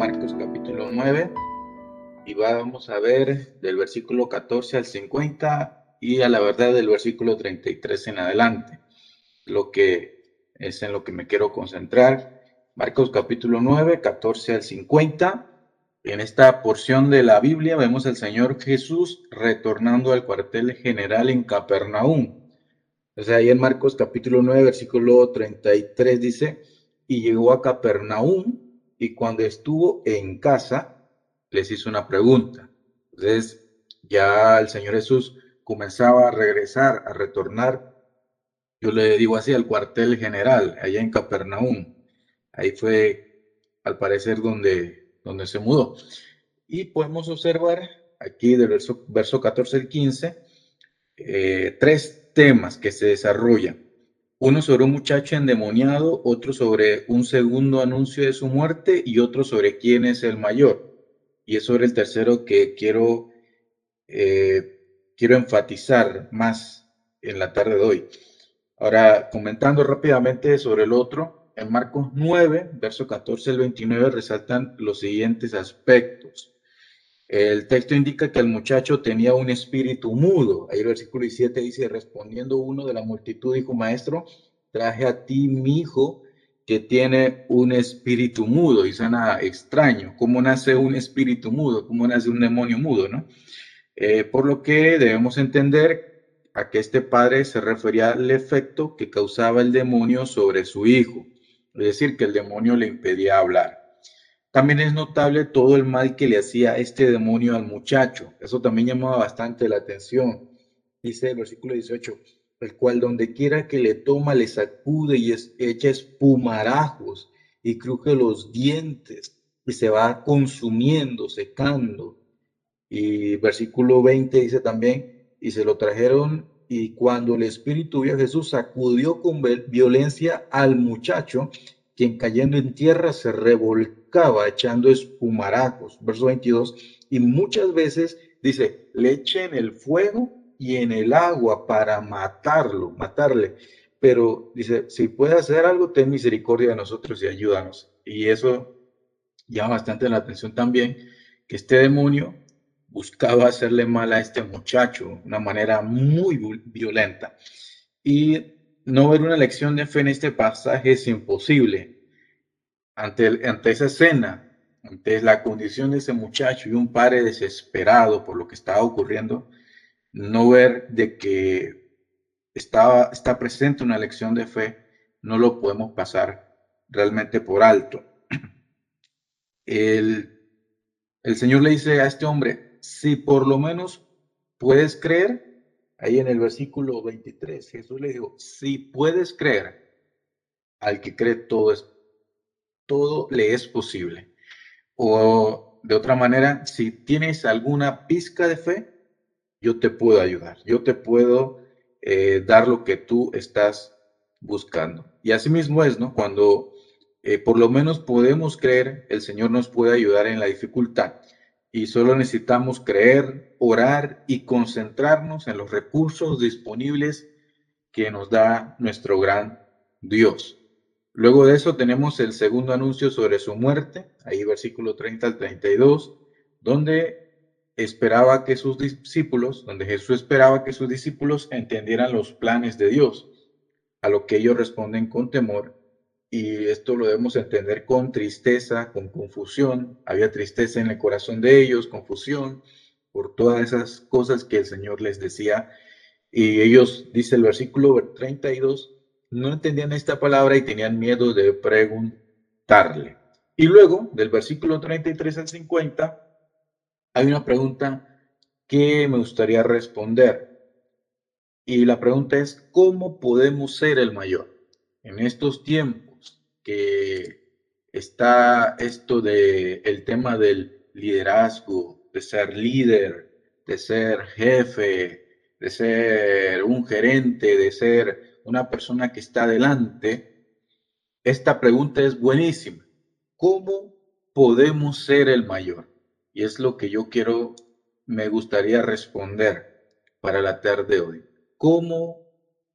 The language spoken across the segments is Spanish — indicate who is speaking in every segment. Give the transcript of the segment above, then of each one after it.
Speaker 1: Marcos capítulo 9 y vamos a ver del versículo 14 al 50 y a la verdad del versículo 33 en adelante, lo que es en lo que me quiero concentrar. Marcos capítulo 9, 14 al 50. En esta porción de la Biblia vemos al Señor Jesús retornando al cuartel general en Capernaum. O sea, ahí en Marcos capítulo 9, versículo 33 dice, y llegó a Capernaum y cuando estuvo en casa, les hizo una pregunta. Entonces, ya el Señor Jesús comenzaba a regresar, a retornar, yo le digo así, al cuartel general, allá en Capernaum. Ahí fue, al parecer, donde, donde se mudó. Y podemos observar aquí del verso, verso 14 al 15, eh, tres temas que se desarrollan uno sobre un muchacho endemoniado, otro sobre un segundo anuncio de su muerte y otro sobre quién es el mayor. Y es sobre el tercero que quiero, eh, quiero enfatizar más en la tarde de hoy. Ahora, comentando rápidamente sobre el otro, en Marcos 9, verso 14 al 29, resaltan los siguientes aspectos. El texto indica que el muchacho tenía un espíritu mudo. Ahí el versículo 17 dice, respondiendo uno de la multitud, dijo, maestro, traje a ti mi hijo que tiene un espíritu mudo. Y suena extraño. ¿Cómo nace un espíritu mudo? ¿Cómo nace un demonio mudo? ¿no? Eh, por lo que debemos entender a que este padre se refería al efecto que causaba el demonio sobre su hijo. Es decir, que el demonio le impedía hablar. También es notable todo el mal que le hacía este demonio al muchacho. Eso también llamaba bastante la atención. Dice el versículo 18, el cual donde quiera que le toma le sacude y echa espumarajos y cruje los dientes y se va consumiendo, secando. Y versículo 20 dice también, y se lo trajeron y cuando el espíritu vio a Jesús sacudió con violencia al muchacho quien cayendo en tierra se revolcaba echando espumarajos. Verso 22. Y muchas veces dice, le eche en el fuego y en el agua para matarlo, matarle. Pero dice, si puede hacer algo, ten misericordia de nosotros y ayúdanos. Y eso llama bastante la atención también, que este demonio buscaba hacerle mal a este muchacho de una manera muy violenta. Y no ver una lección de fe en este pasaje es imposible. Ante, ante esa escena, ante la condición de ese muchacho y un padre desesperado por lo que estaba ocurriendo, no ver de que estaba, está presente una lección de fe, no lo podemos pasar realmente por alto. El, el Señor le dice a este hombre, si por lo menos puedes creer, Ahí en el versículo 23, Jesús le dijo, si puedes creer, al que cree todo es todo le es posible. O de otra manera, si tienes alguna pizca de fe, yo te puedo ayudar, yo te puedo eh, dar lo que tú estás buscando. Y así mismo es, ¿no? Cuando eh, por lo menos podemos creer, el Señor nos puede ayudar en la dificultad y solo necesitamos creer, orar y concentrarnos en los recursos disponibles que nos da nuestro gran Dios. Luego de eso tenemos el segundo anuncio sobre su muerte, ahí versículo 30 al 32, donde esperaba que sus discípulos, donde Jesús esperaba que sus discípulos entendieran los planes de Dios, a lo que ellos responden con temor y esto lo debemos entender con tristeza, con confusión. Había tristeza en el corazón de ellos, confusión por todas esas cosas que el Señor les decía. Y ellos, dice el versículo 32, no entendían esta palabra y tenían miedo de preguntarle. Y luego, del versículo 33 al 50, hay una pregunta que me gustaría responder. Y la pregunta es, ¿cómo podemos ser el mayor en estos tiempos? Está esto de el tema del liderazgo, de ser líder, de ser jefe, de ser un gerente, de ser una persona que está adelante, esta pregunta es buenísima. ¿Cómo podemos ser el mayor? Y es lo que yo quiero, me gustaría responder para la tarde de hoy. ¿Cómo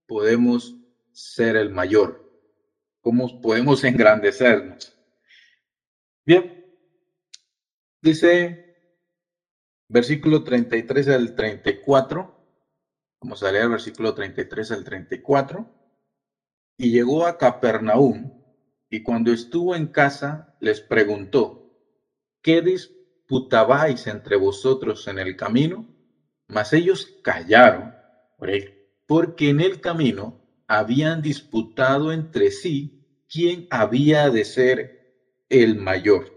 Speaker 1: podemos ser el mayor? Cómo podemos engrandecernos. Bien, Dice, versículo 33 al 34, vamos a leer versículo 33 al 34, y llegó a Capernaum, y cuando estuvo en casa, les preguntó, ¿qué disputabais entre vosotros en el camino? Mas ellos callaron, porque en el camino habían disputado entre sí quién había de ser el mayor.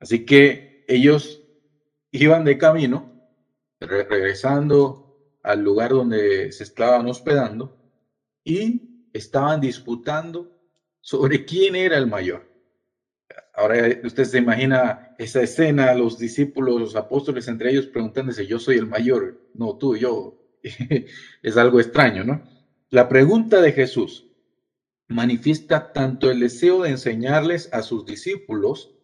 Speaker 1: Así que ellos iban de camino, regresando al lugar donde se estaban hospedando, y estaban disputando sobre quién era el mayor. Ahora usted se imagina esa escena, los discípulos, los apóstoles entre ellos preguntándose, yo soy el mayor, no tú, yo. es algo extraño, ¿no? La pregunta de Jesús manifiesta tanto el deseo de enseñarles a sus discípulos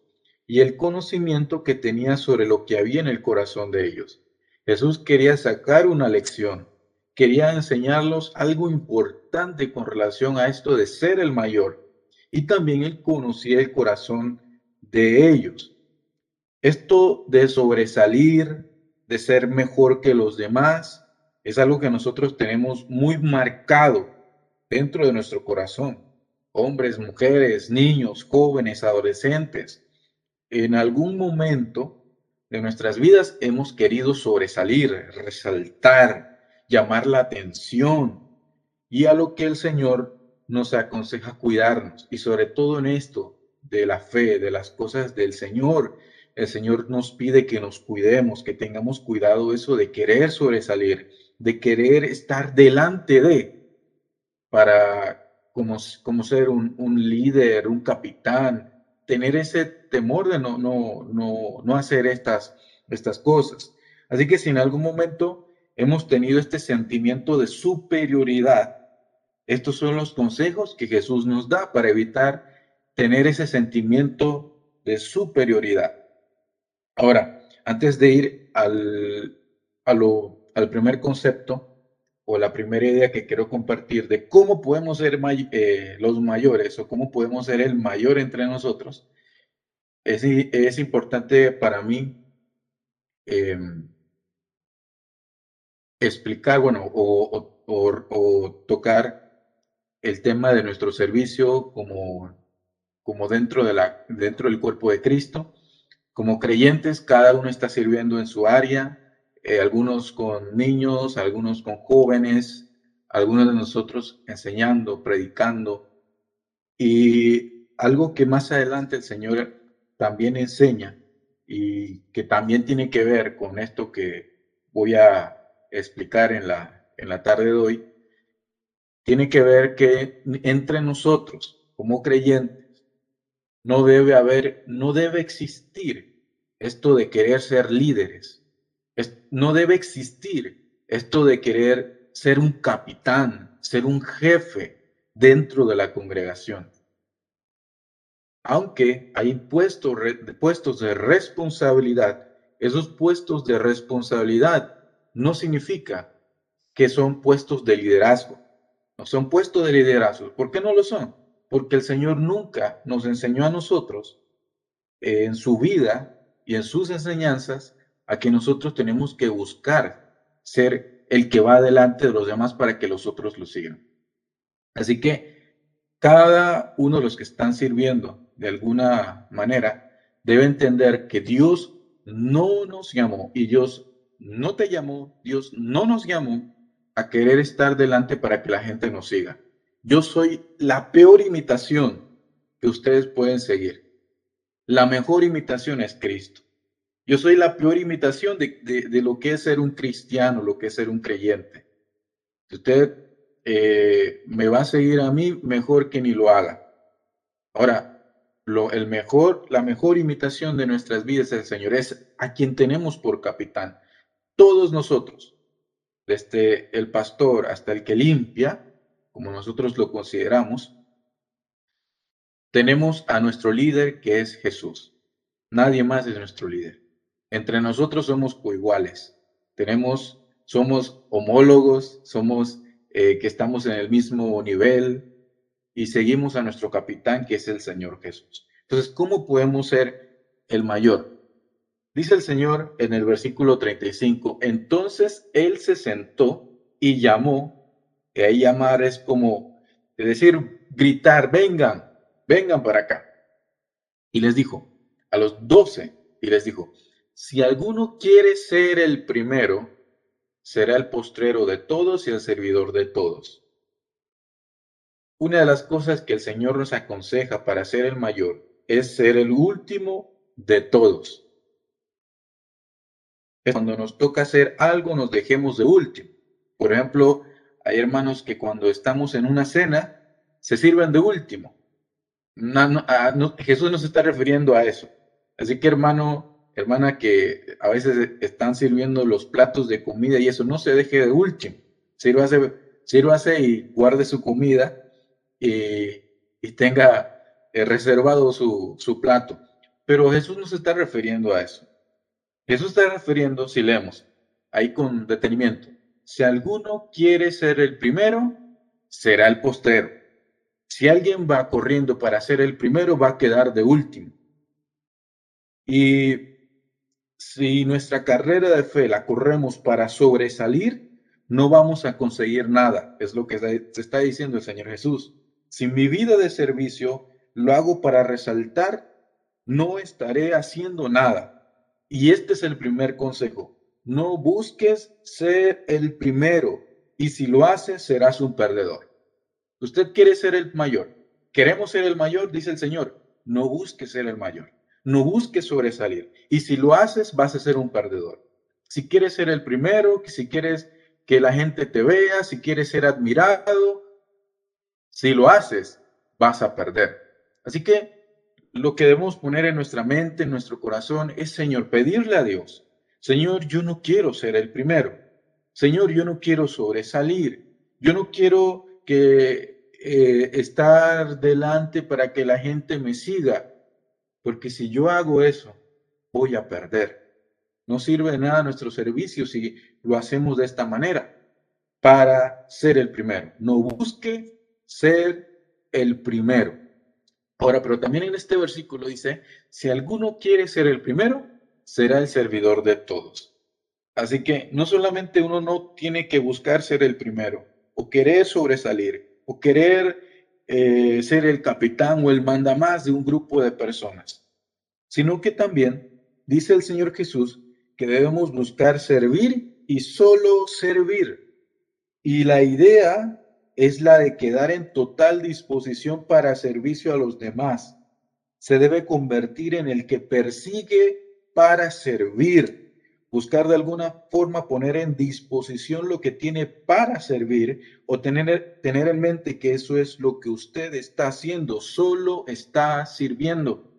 Speaker 1: y el conocimiento que tenía sobre lo que había en el corazón de ellos. Jesús quería sacar una lección, quería enseñarlos algo importante con relación a esto de ser el mayor y también él conocía el corazón de ellos. Esto de sobresalir, de ser mejor que los demás, es algo que nosotros tenemos muy marcado dentro de nuestro corazón. Hombres, mujeres, niños, jóvenes, adolescentes. En algún momento de nuestras vidas hemos querido sobresalir, resaltar, llamar la atención y a lo que el Señor nos aconseja cuidarnos y sobre todo en esto de la fe, de las cosas del Señor. El Señor nos pide que nos cuidemos, que tengamos cuidado eso de querer sobresalir, de querer estar delante de, para como, como ser un, un líder, un capitán, tener ese temor de no, no, no, no hacer estas, estas cosas. Así que si en algún momento hemos tenido este sentimiento de superioridad, estos son los consejos que Jesús nos da para evitar tener ese sentimiento de superioridad. Ahora, antes de ir al, al primer concepto o la primera idea que quiero compartir de cómo podemos ser eh, los mayores o cómo podemos ser el mayor entre nosotros, es, es importante para mí em, explicar, bueno, o, o tocar el tema de nuestro servicio como, como dentro, de la, dentro del cuerpo de Cristo. Como creyentes, cada uno está sirviendo en su área, eh, algunos con niños, algunos con jóvenes, algunos de nosotros enseñando, predicando. Y algo que más adelante el Señor también enseña y que también tiene que ver con esto que voy a explicar en la, en la tarde de hoy, tiene que ver que entre nosotros, como creyentes, no debe haber, no debe existir esto de querer ser líderes. No debe existir esto de querer ser un capitán, ser un jefe dentro de la congregación. Aunque hay puestos, de responsabilidad, esos puestos de responsabilidad no significa que son puestos de liderazgo son puestos de liderazgo. ¿Por qué no lo son? Porque el Señor nunca nos enseñó a nosotros eh, en su vida y en sus enseñanzas a que nosotros tenemos que buscar ser el que va adelante de los demás para que los otros lo sigan. Así que cada uno de los que están sirviendo de alguna manera debe entender que Dios no nos llamó y Dios no te llamó, Dios no nos llamó a querer estar delante para que la gente nos siga. Yo soy la peor imitación que ustedes pueden seguir. La mejor imitación es Cristo. Yo soy la peor imitación de, lo que es ser un cristiano, lo que es ser un creyente. Usted eh, me va a seguir a mí, mejor que ni lo haga. Ahora, lo, el mejor, la mejor imitación de nuestras vidas es Señor, es a quien tenemos por capitán. Todos nosotros, desde el pastor hasta el que limpia, como nosotros lo consideramos, tenemos a nuestro líder que es Jesús. Nadie más es nuestro líder. Entre nosotros somos coiguales. Tenemos, somos homólogos, somos eh, que estamos en el mismo nivel y seguimos a nuestro capitán que es el Señor Jesús. Entonces, ¿cómo podemos ser el mayor? Dice el Señor en el versículo 35, entonces él se sentó y llamó, y ahí llamar es como decir, gritar, vengan, vengan para acá. Y les dijo, a los doce, y les dijo, si alguno quiere ser el primero, será el postrero de todos y el servidor de todos. Una de las cosas que el Señor nos aconseja para ser el mayor es ser el último de todos. Cuando nos toca hacer algo, nos dejemos de último. Por ejemplo, hay hermanos que cuando estamos en una cena, se sirven de último. Ah, Jesús no se está refiriendo a eso. Así que hermano, hermana, que a veces están sirviendo los platos de comida y eso, no se deje de último. Sírvase, sírvase y guarde su comida y, tenga eh, reservado su, su plato. Pero Jesús no se está refiriendo a eso. Jesús está refiriendo, si leemos ahí con detenimiento, si alguno quiere ser el primero, será el postero. Si alguien va corriendo para ser el primero, va a quedar de último. Y si nuestra carrera de fe la corremos para sobresalir, no vamos a conseguir nada. Es lo que se está diciendo el Señor Jesús. Si mi vida de servicio lo hago para resaltar, no estaré haciendo nada. Y este es el primer consejo. No busques ser el primero y si lo haces serás un perdedor. Usted quiere ser el mayor. Queremos ser el mayor, dice el Señor. No busques ser el mayor. No busques sobresalir. Y si lo haces, vas a ser un perdedor. Si quieres ser el primero, si quieres que la gente te vea, si quieres ser admirado, si lo haces, vas a perder. Así que lo que debemos poner en nuestra mente, en nuestro corazón, es, Señor, pedirle a Dios, Señor, yo no quiero ser el primero. Señor, yo no quiero sobresalir. Yo no quiero que eh, estar delante para que la gente me siga, porque si yo hago eso, voy a perder. No sirve de nada nuestro servicio si lo hacemos de esta manera, para ser el primero. No busque ser el primero. Ahora, pero también en este versículo dice, si alguno quiere ser el primero, será el servidor de todos. Así que no solamente uno no tiene que buscar ser el primero, o querer sobresalir, o querer eh, ser el capitán o el mandamás de un grupo de personas, sino que también dice el Señor Jesús que debemos buscar servir y solo servir. Y la idea es la de quedar en total disposición para servicio a los demás. Se debe convertir en el que persigue para servir, buscar de alguna forma poner en disposición lo que tiene para servir o tener, tener en mente que eso es lo que usted está haciendo, solo está sirviendo.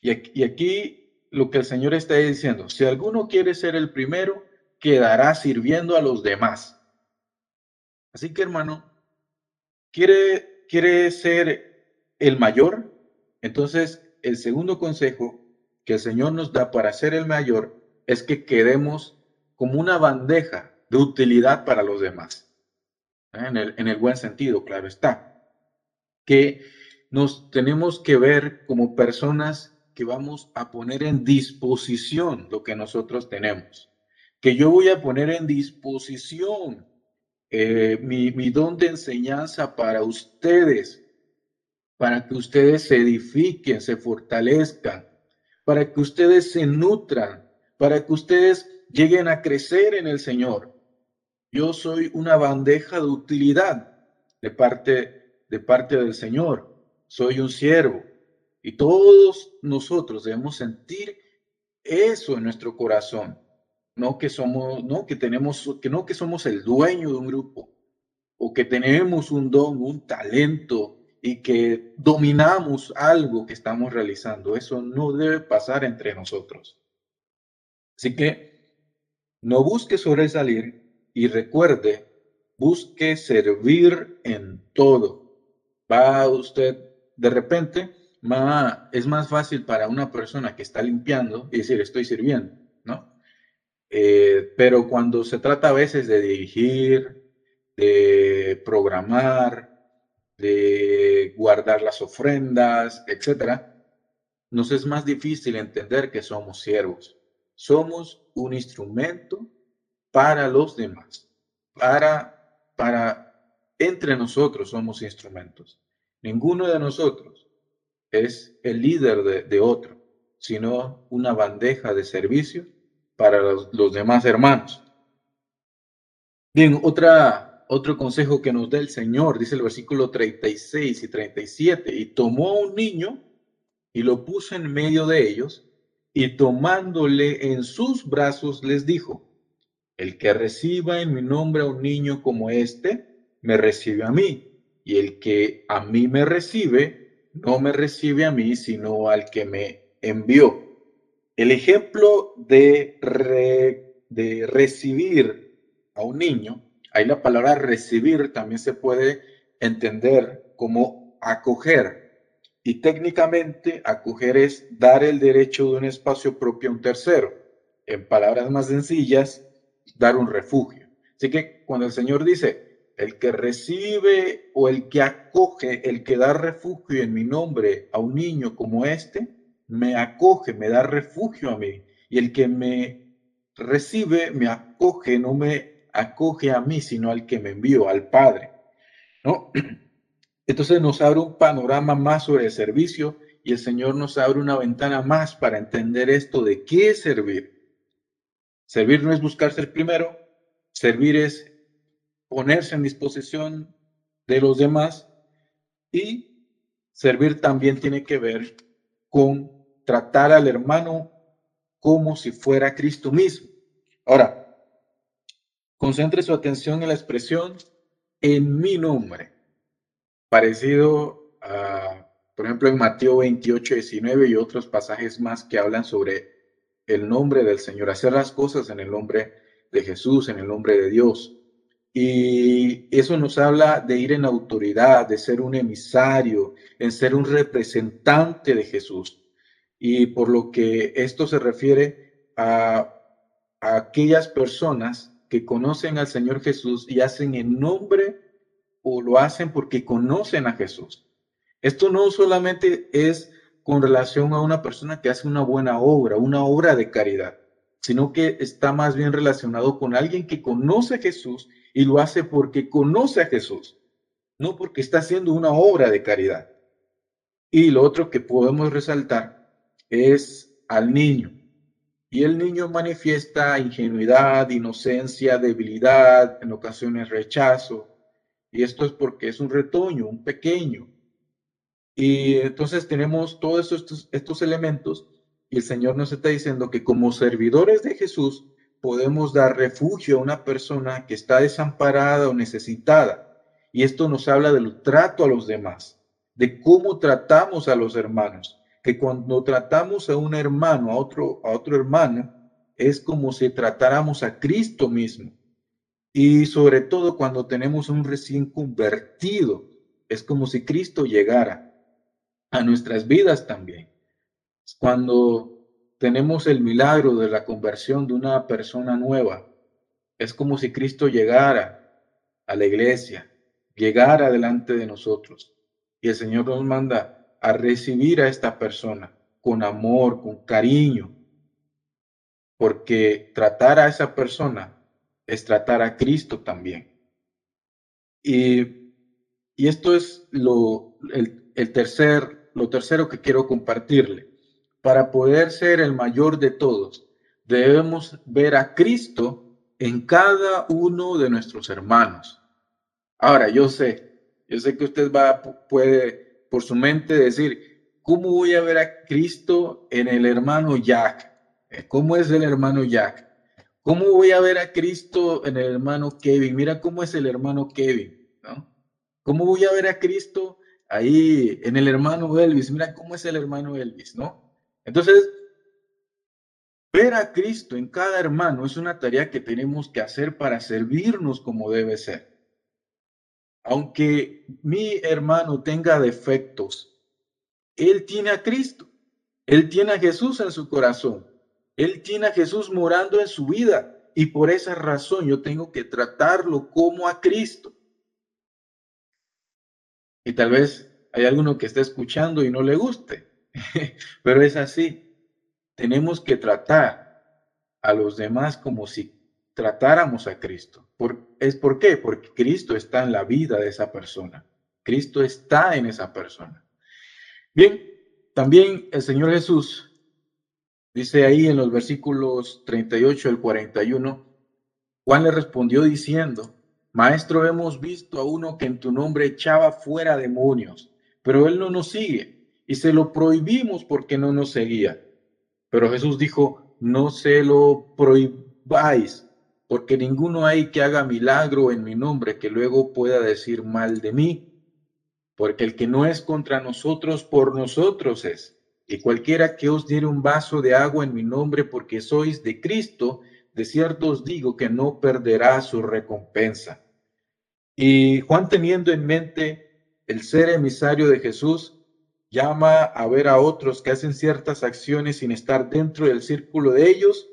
Speaker 1: Y aquí, lo que el Señor está diciendo, si alguno quiere ser el primero, quedará sirviendo a los demás. Así que hermano, quiere, quiere ser el mayor. Entonces, el segundo consejo que el Señor nos da para ser el mayor es que quedemos como una bandeja de utilidad para los demás. ¿eh? En el, en el buen sentido, claro está. Que nos tenemos que ver como personas que vamos a poner en disposición lo que nosotros tenemos. Que yo voy a poner en disposición eh, mi, mi don de enseñanza para ustedes, para que ustedes se edifiquen, se fortalezcan, para que ustedes se nutran, para que ustedes lleguen a crecer en el Señor. Yo soy una bandeja de utilidad de parte, de parte del Señor. Soy un siervo. Y todos nosotros debemos sentir eso en nuestro corazón no que somos, no que tenemos, que no que somos el dueño de un grupo o que tenemos un don, un talento y que dominamos algo que estamos realizando. Eso no debe pasar entre nosotros. Así que no busque sobresalir y recuerde, busque servir en todo. Va usted de repente, es más fácil para una persona que está limpiando y decir estoy sirviendo, ¿no? Eh, pero cuando se trata a veces de dirigir, de programar, de guardar las ofrendas, etcétera, nos es más difícil entender que somos siervos. Somos un instrumento para los demás, para, para, entre nosotros somos instrumentos. Ninguno de nosotros es el líder de, otro, sino una bandeja de servicio para los, los demás hermanos. Bien, otra, otro consejo que nos da el Señor, dice el versículo 36 y 37, y tomó a un niño y lo puso en medio de ellos, y tomándole en sus brazos les dijo, el que reciba en mi nombre a un niño como este, me recibe a mí, y el que a mí me recibe, no me recibe a mí, sino al que me envió. El ejemplo de, de recibir a un niño, ahí la palabra recibir también se puede entender como acoger, y técnicamente, acoger es dar el derecho de un espacio propio a un tercero. En palabras más sencillas, dar un refugio. Así que cuando el Señor dice, el que recibe o el que acoge, el que da refugio en mi nombre a un niño como este, me acoge, me da refugio a mí. Y el que me recibe, me acoge, no me acoge a mí, sino al que me envió, al Padre. ¿No? Entonces nos abre un panorama más sobre el servicio y el Señor nos abre una ventana más para entender esto de qué es servir. Servir no es buscar ser primero, servir es ponerse en disposición de los demás y servir también tiene que ver con tratar al hermano como si fuera Cristo mismo. Ahora, concentre su atención en la expresión en mi nombre parecido a, por ejemplo, en Mateo 28, 19 y otros pasajes más que hablan sobre el nombre del Señor, hacer las cosas en el nombre de Jesús, en el nombre de Dios. Y eso nos habla de ir en autoridad, de ser un emisario, en ser un representante de Jesús. Y por lo que esto se refiere a, a aquellas personas que conocen al Señor Jesús y hacen en nombre o lo hacen porque conocen a Jesús. Esto no solamente es con relación a una persona que hace una buena obra, una obra de caridad, sino que está más bien relacionado con alguien que conoce a Jesús y lo hace porque conoce a Jesús, no porque está haciendo una obra de caridad. Y lo otro que podemos resaltar es al niño. Y el niño manifiesta ingenuidad, inocencia, debilidad, en ocasiones rechazo, y esto es porque es un retoño, un pequeño. Y entonces tenemos todos estos, estos elementos y el Señor nos está diciendo que como servidores de Jesús podemos dar refugio a una persona que está desamparada o necesitada. Y esto nos habla del trato a los demás, de cómo tratamos a los hermanos, que cuando tratamos a un hermano, a otro, a otro hermano, es como si tratáramos a Cristo mismo. Y sobre todo cuando tenemos un recién convertido, es como si Cristo llegara a nuestras vidas también. Cuando tenemos el milagro de la conversión de una persona nueva, es como si Cristo llegara a la iglesia, llegara delante de nosotros. Y el Señor nos manda a recibir a esta persona con amor, con cariño, porque tratar a esa persona es tratar a Cristo también. Y, y esto es lo, el, el tercer, lo tercero que quiero compartirle. Para poder ser el mayor de todos, debemos ver a Cristo en cada uno de nuestros hermanos. Ahora, yo sé, yo sé que usted va, puede por su mente decir, ¿cómo voy a ver a Cristo en el hermano Jack? ¿Cómo es el hermano Jack? ¿Cómo voy a ver a Cristo en el hermano Kevin? Mira cómo es el hermano Kevin, ¿no? ¿Cómo voy a ver a Cristo ahí en el hermano Elvis? Mira cómo es el hermano Elvis, ¿no? Entonces, ver a Cristo en cada hermano es una tarea que tenemos que hacer para servirnos como debe ser. Aunque mi hermano tenga defectos, él tiene a Cristo, él tiene a Jesús en su corazón. Él tiene a Jesús morando en su vida y por esa razón yo tengo que tratarlo como a Cristo. Y tal vez hay alguno que esté escuchando y no le guste. pero es así. Tenemos que tratar a los demás como si tratáramos a Cristo. Por, ¿Es por qué? Porque Cristo está en la vida de esa persona. Cristo está en esa persona. Bien, también el Señor Jesús dice ahí en los versículos 38 al 41, Juan le respondió diciendo, Maestro, hemos visto a uno que en tu nombre echaba fuera demonios, pero él no nos sigue y se lo prohibimos porque no nos seguía. Pero Jesús dijo, no se lo prohibáis, porque ninguno hay que haga milagro en mi nombre que luego pueda decir mal de mí porque el que no es contra nosotros, por nosotros es. Y cualquiera que os diere un vaso de agua en mi nombre, porque sois de Cristo, de cierto os digo que no perderá su recompensa. Y Juan teniendo en mente el ser emisario de Jesús, llama a ver a otros que hacen ciertas acciones sin estar dentro del círculo de ellos,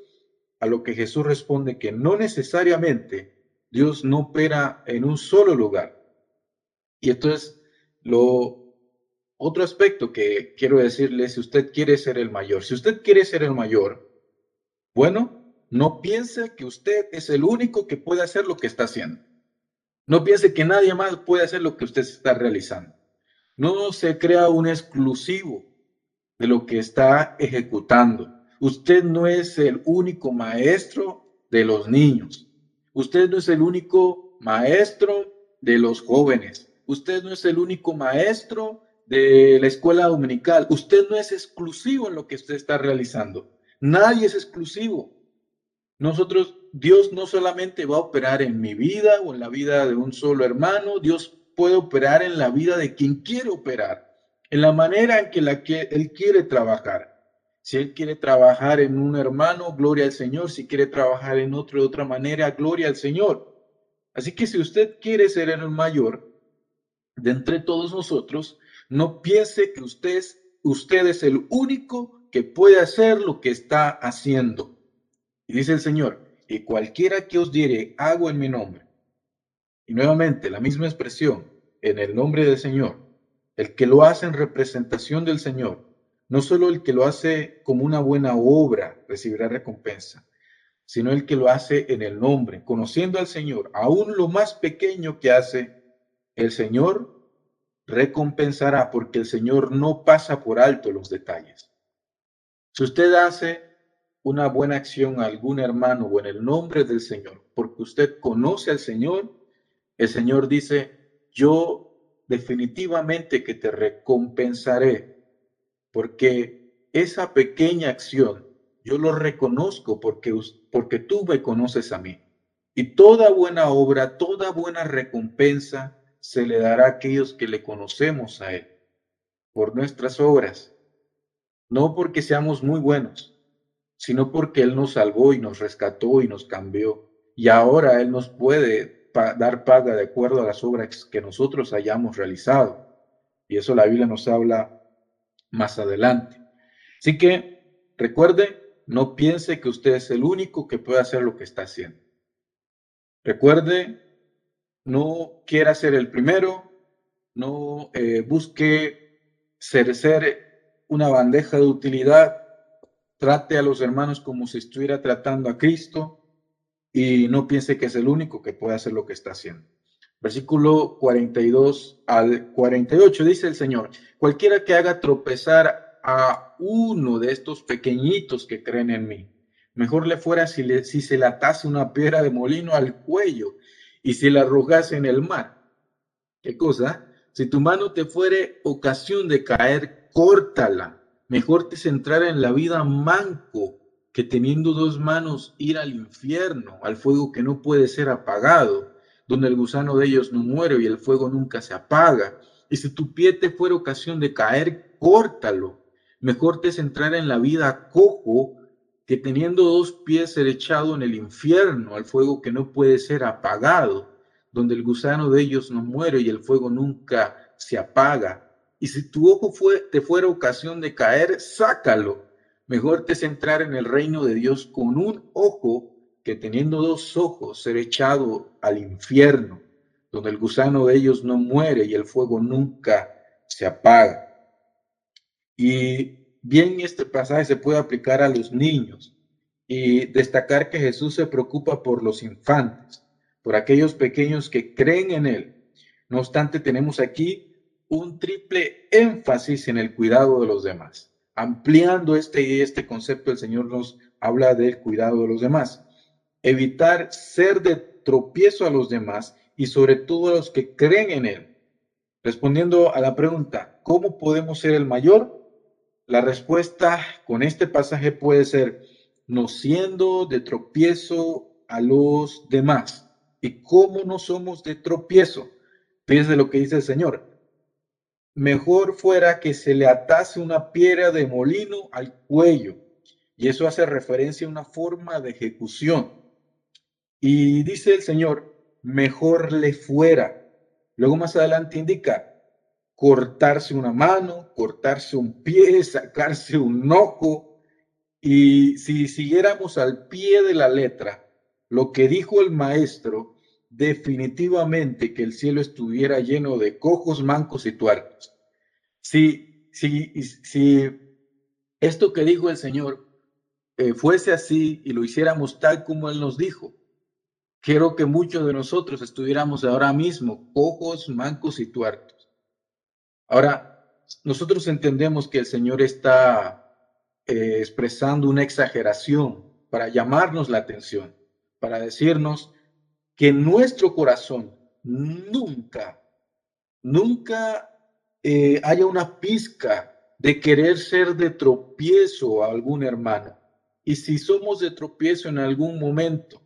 Speaker 1: a lo que Jesús responde que no necesariamente Dios no opera en un solo lugar. Y entonces lo otro aspecto que quiero decirle, si usted quiere ser el mayor, si usted quiere ser el mayor, bueno, no piense que usted es el único que puede hacer lo que está haciendo. No piense que nadie más puede hacer lo que usted está realizando. No se crea un exclusivo de lo que está ejecutando. Usted no es el único maestro de los niños. Usted no es el único maestro de los jóvenes. Usted no es el único maestro de la escuela dominical. Usted no es exclusivo en lo que usted está realizando. Nadie es exclusivo. Nosotros, Dios no solamente va a operar en mi vida o en la vida de un solo hermano, Dios puede operar en la vida de quien quiere operar, en la manera en que, la que Él quiere trabajar. Si Él quiere trabajar en un hermano, gloria al Señor. Si quiere trabajar en otro de otra manera, gloria al Señor. Así que si usted quiere ser el mayor, de entre todos nosotros, no piense que usted, usted es el único que puede hacer lo que está haciendo. Y dice el Señor, y cualquiera que os diere, hago en mi nombre. Y nuevamente la misma expresión, en el nombre del Señor. El que lo hace en representación del Señor, no solo el que lo hace como una buena obra recibirá recompensa, sino el que lo hace en el nombre, conociendo al Señor, aún lo más pequeño que hace, el Señor recompensará porque el Señor no pasa por alto los detalles. Si usted hace una buena acción a algún hermano o en el nombre del Señor, porque usted conoce al Señor, el Señor dice, yo definitivamente que te recompensaré, porque esa pequeña acción yo lo reconozco porque, porque tú me conoces a mí. Y toda buena obra, toda buena recompensa se le dará a aquellos que le conocemos a Él, por nuestras obras, no porque seamos muy buenos, sino porque Él nos salvó y nos rescató y nos cambió. Y ahora Él nos puede dar paga de acuerdo a las obras que nosotros hayamos realizado. Y eso la Biblia nos habla más adelante. Así que recuerde, no piense que usted es el único que puede hacer lo que está haciendo. Recuerde no quiera ser el primero, no eh, busque ser una bandeja de utilidad, trate a los hermanos como si estuviera tratando a Cristo y no piense que es el único que puede hacer lo que está haciendo. Versículo 42 al 48 dice el Señor, cualquiera que haga tropezar a uno de estos pequeñitos que creen en mí, mejor le fuera si, le, si se le atase una piedra de molino al cuello y si la arrojas en el mar. ¿Qué cosa? Si tu mano te fuere ocasión de caer, córtala. Mejor te centrar en la vida manco que teniendo dos manos ir al infierno, al fuego que no puede ser apagado, donde el gusano de ellos no muere y el fuego nunca se apaga. Y si tu pie te fuera ocasión de caer, córtalo. Mejor te centrar en la vida cojo que teniendo dos pies ser echado en el infierno, al fuego que no puede ser apagado, donde el gusano de ellos no muere y el fuego nunca se apaga. Y si tu ojo fue, te fuera ocasión de caer, sácalo. Mejor te centrar en el reino de Dios con un ojo que teniendo dos ojos ser echado al infierno, donde el gusano de ellos no muere y el fuego nunca se apaga. Y bien este pasaje se puede aplicar a los niños y destacar que Jesús se preocupa por los infantes, por aquellos pequeños que creen en Él. No obstante, tenemos aquí un triple énfasis en el cuidado de los demás. Ampliando este, este concepto, el Señor nos habla del cuidado de los demás. Evitar ser de tropiezo a los demás y sobre todo a los que creen en Él. Respondiendo a la pregunta, ¿cómo podemos ser el mayor? La respuesta con este pasaje puede ser no siendo de tropiezo a los demás. ¿Y cómo no somos de tropiezo? Fíjense lo que dice el Señor. Mejor fuera que se le atase una piedra de molino al cuello. Y eso hace referencia a una forma de ejecución. Y dice el Señor, mejor le fuera. Luego más adelante indica, cortarse una mano, cortarse un pie, sacarse un ojo. Y si siguiéramos al pie de la letra lo que dijo el maestro, definitivamente que el cielo estuviera lleno de cojos, mancos y tuertos. Si, si, si esto que dijo el Señor eh, fuese así y lo hiciéramos tal como Él nos dijo, quiero que muchos de nosotros estuviéramos ahora mismo cojos, mancos y tuertos. Ahora, nosotros entendemos que el Señor está eh, expresando una exageración para llamarnos la atención, para decirnos que nuestro corazón nunca, nunca eh, haya una pizca de querer ser de tropiezo a algún hermano. Y si somos de tropiezo en algún momento,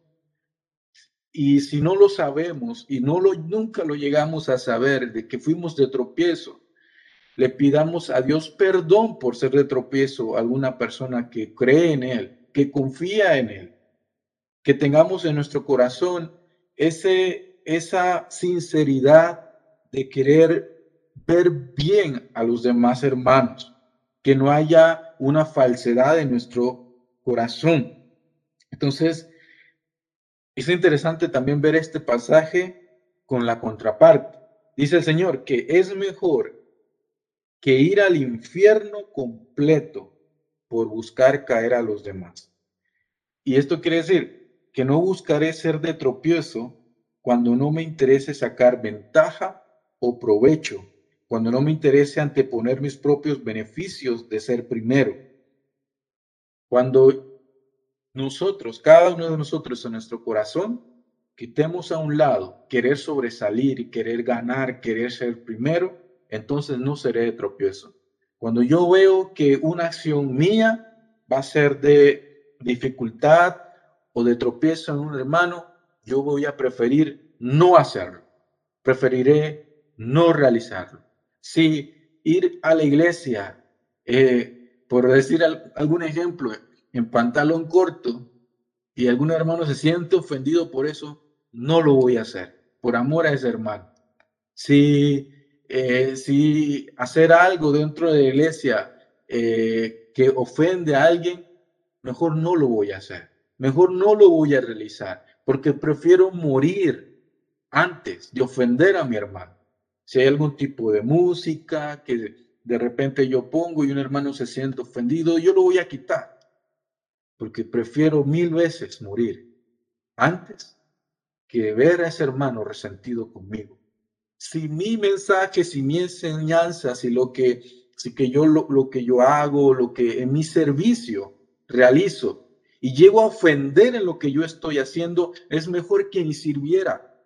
Speaker 1: y si no lo sabemos y no lo, nunca lo llegamos a saber de que fuimos de tropiezo, le pidamos a Dios perdón por ser de tropiezo a alguna persona que cree en Él, que confía en Él, que tengamos en nuestro corazón ese, esa sinceridad de querer ver bien a los demás hermanos, que no haya una falsedad en nuestro corazón. Entonces, es interesante también ver este pasaje con la contraparte. Dice el Señor que es mejor que ir al infierno completo por buscar caer a los demás. Y esto quiere decir que no buscaré ser de tropiezo cuando no me interese sacar ventaja o provecho, cuando no me interese anteponer mis propios beneficios de ser primero. Cuando nosotros, cada uno de nosotros en nuestro corazón, quitemos a un lado querer sobresalir, querer ganar, querer ser primero, entonces no seré de tropiezo. Cuando yo veo que una acción mía va a ser de dificultad o de tropiezo en un hermano, yo voy a preferir no hacerlo. Preferiré no realizarlo. Si ir a la iglesia, eh, por decir algún ejemplo, en pantalón corto y algún hermano se siente ofendido por eso, no lo voy a hacer, por amor a ese hermano. Si eh, si hacer algo dentro de la iglesia eh, que ofende a alguien, mejor no lo voy a hacer, mejor no lo voy a realizar, porque prefiero morir antes de ofender a mi hermano. Si hay algún tipo de música que de repente yo pongo y un hermano se siente ofendido, yo lo voy a quitar, porque prefiero mil veces morir antes que ver a ese hermano resentido conmigo si mi mensaje, si mi enseñanza, si lo que, si que yo lo, lo que yo hago, lo que en mi servicio realizo y llego a ofender en lo que yo estoy haciendo, es mejor que ni sirviera,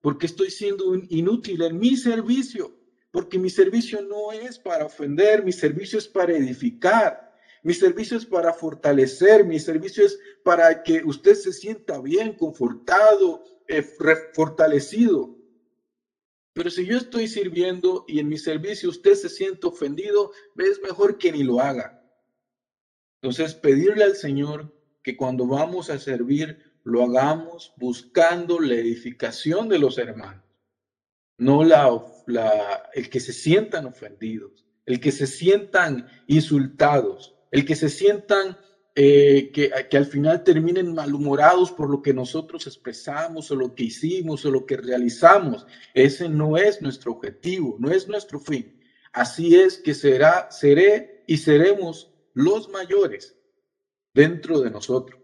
Speaker 1: porque estoy siendo inútil en mi servicio, porque mi servicio no es para ofender, mi servicio es para edificar. Mi servicio es para fortalecer, mi servicio es para que usted se sienta bien, confortado, eh, fortalecido. Pero si yo estoy sirviendo y en mi servicio usted se siente ofendido, es mejor que ni lo haga. Entonces, pedirle al Señor que cuando vamos a servir, lo hagamos buscando la edificación de los hermanos, no la, la, el que se sientan ofendidos, el que se sientan insultados, el que se sientan eh, que, que, al final terminen malhumorados por lo que nosotros expresamos o lo que hicimos o lo que realizamos. Ese no es nuestro objetivo, no es nuestro fin. Así es que será, seré y seremos los mayores dentro de nosotros.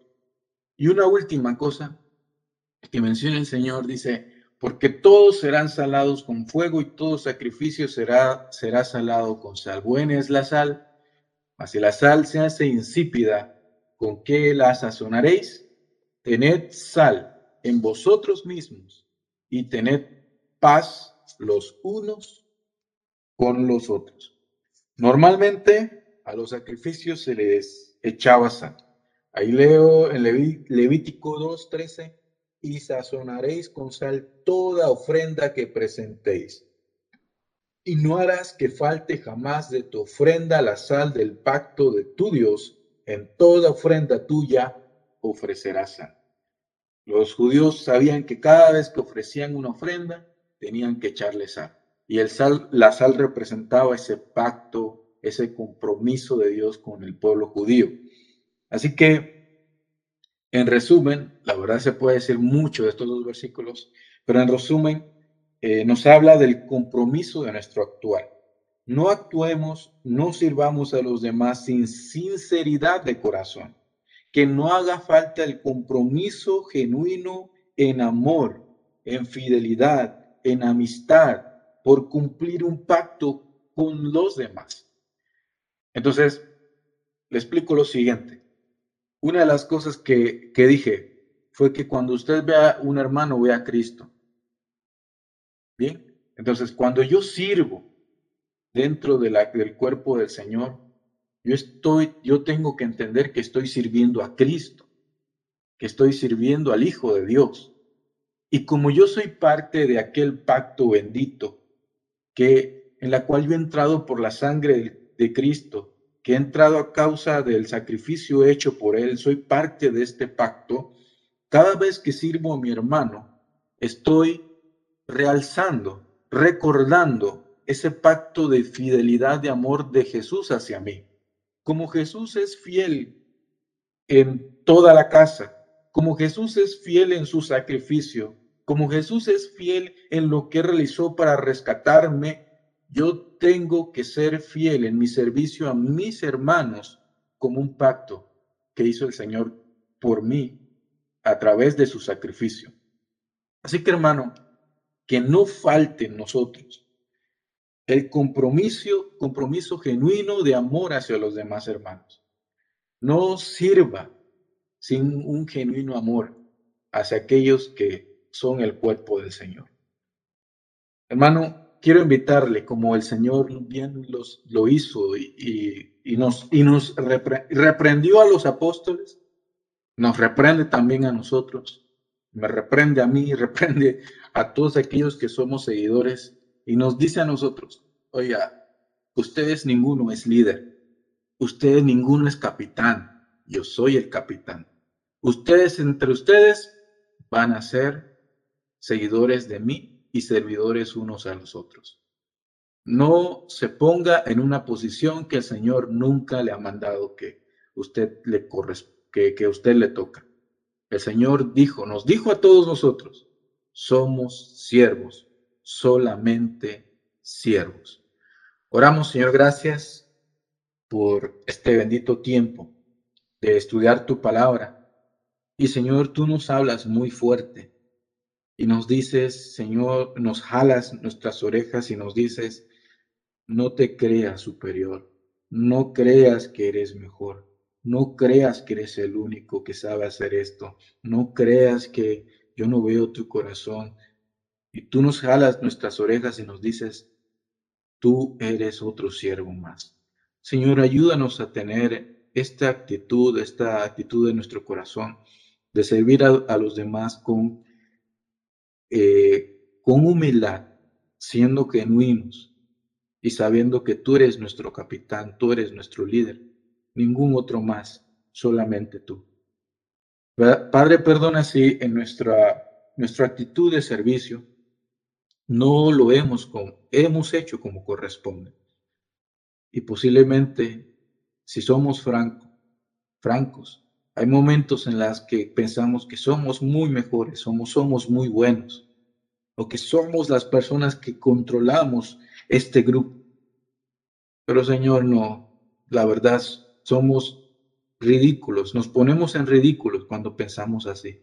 Speaker 1: Y una última cosa que menciona el Señor, dice, porque todos serán salados con fuego y todo sacrificio será, será salado con sal. Buena es la sal, mas si la sal se hace insípida, ¿con qué la sazonaréis? Tened sal en vosotros mismos y tened paz los unos con los otros. Normalmente a los sacrificios se les echaba sal. Ahí leo en Levítico 2.13, y sazonaréis con sal toda ofrenda que presentéis. Y no harás que falte jamás de tu ofrenda la sal del pacto de tu Dios. En toda ofrenda tuya ofrecerás sal. Los judíos sabían que cada vez que ofrecían una ofrenda, tenían que echarle sal. Y el sal, la sal representaba ese pacto, ese compromiso de Dios con el pueblo judío. Así que, en resumen, la verdad se puede decir mucho de estos dos versículos, pero en resumen, eh, nos habla del compromiso de nuestro actuar. No actuemos, no sirvamos a los demás sin sinceridad de corazón que no haga falta el compromiso genuino en amor, en fidelidad, en amistad, por cumplir un pacto con los demás. Entonces, le explico lo siguiente. Una de las cosas que, que dije fue que cuando usted vea un hermano, vea a Cristo. Bien, entonces cuando yo sirvo dentro de la, del cuerpo del Señor, yo estoy, yo tengo que entender que estoy sirviendo a Cristo, que estoy sirviendo al Hijo de Dios. Y como yo soy parte de aquel pacto bendito, que en la cual yo he entrado por la sangre de Cristo, que he entrado a causa del sacrificio hecho por él, soy parte de este pacto. Cada vez que sirvo a mi hermano, estoy realzando, recordando ese pacto de fidelidad, de amor de Jesús hacia mí como Jesús es fiel en toda la casa, como Jesús es fiel en su sacrificio, como Jesús es fiel en lo que realizó para rescatarme, yo tengo que ser fiel en mi servicio a mis hermanos como un pacto que hizo el Señor por mí a través de su sacrificio. Así que hermano, que no falte en nosotros el compromiso, compromiso genuino de amor hacia los demás hermanos. No sirva sin un genuino amor hacia aquellos que son el cuerpo del Señor. Hermano, quiero invitarle, como el Señor bien los, lo hizo y, nos, y nos reprendió a los apóstoles, nos reprende también a nosotros, me reprende a mí, reprende a todos aquellos que somos seguidores y nos dice a nosotros, oiga, ustedes ninguno es líder, ustedes ninguno es capitán, yo soy el capitán. Ustedes entre ustedes van a ser seguidores de mí y servidores unos a los otros. No se ponga en una posición que el Señor nunca le ha mandado que usted le que, que usted le toca. El Señor dijo, nos dijo a todos nosotros, somos siervos solamente siervos. Oramos, Señor, gracias por este bendito tiempo de estudiar tu palabra. Y Señor, tú nos hablas muy fuerte y nos dices, Señor, nos jalas nuestras orejas y nos dices, no te creas superior, no creas que eres mejor, no creas que eres el único que sabe hacer esto, no creas que yo no veo tu corazón, y tú nos jalas nuestras orejas y nos dices, tú eres otro siervo más. Señor, ayúdanos a tener esta actitud, esta actitud de nuestro corazón, de servir a, los demás con, eh, con humildad, siendo genuinos y sabiendo que tú eres nuestro capitán, tú eres nuestro líder, ningún otro más, solamente tú. Padre, perdona si en nuestra, nuestra actitud de servicio no lo hemos, hemos hecho como corresponde. Y posiblemente, si somos franco, francos, hay momentos en los que pensamos que somos muy mejores, somos, somos muy buenos, o que somos las personas que controlamos este grupo. Pero Señor, no, la verdad, somos ridículos, nos ponemos en ridículos cuando pensamos así.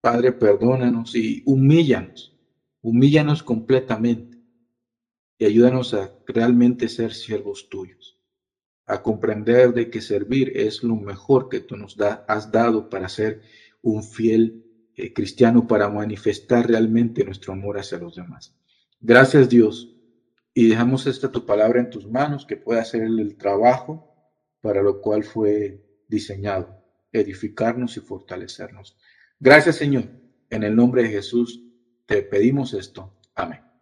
Speaker 1: Padre, perdónanos y humíllanos, humíllanos completamente y ayúdanos a realmente ser siervos tuyos, a comprender de que servir es lo mejor que tú nos has dado para ser un fiel eh, cristiano, para manifestar realmente nuestro amor hacia los demás. Gracias Dios y dejamos esta tu palabra en tus manos, que pueda hacer el trabajo para lo cual fue diseñado, edificarnos y fortalecernos. Gracias Señor. En el nombre de Jesús te pedimos esto. Amén.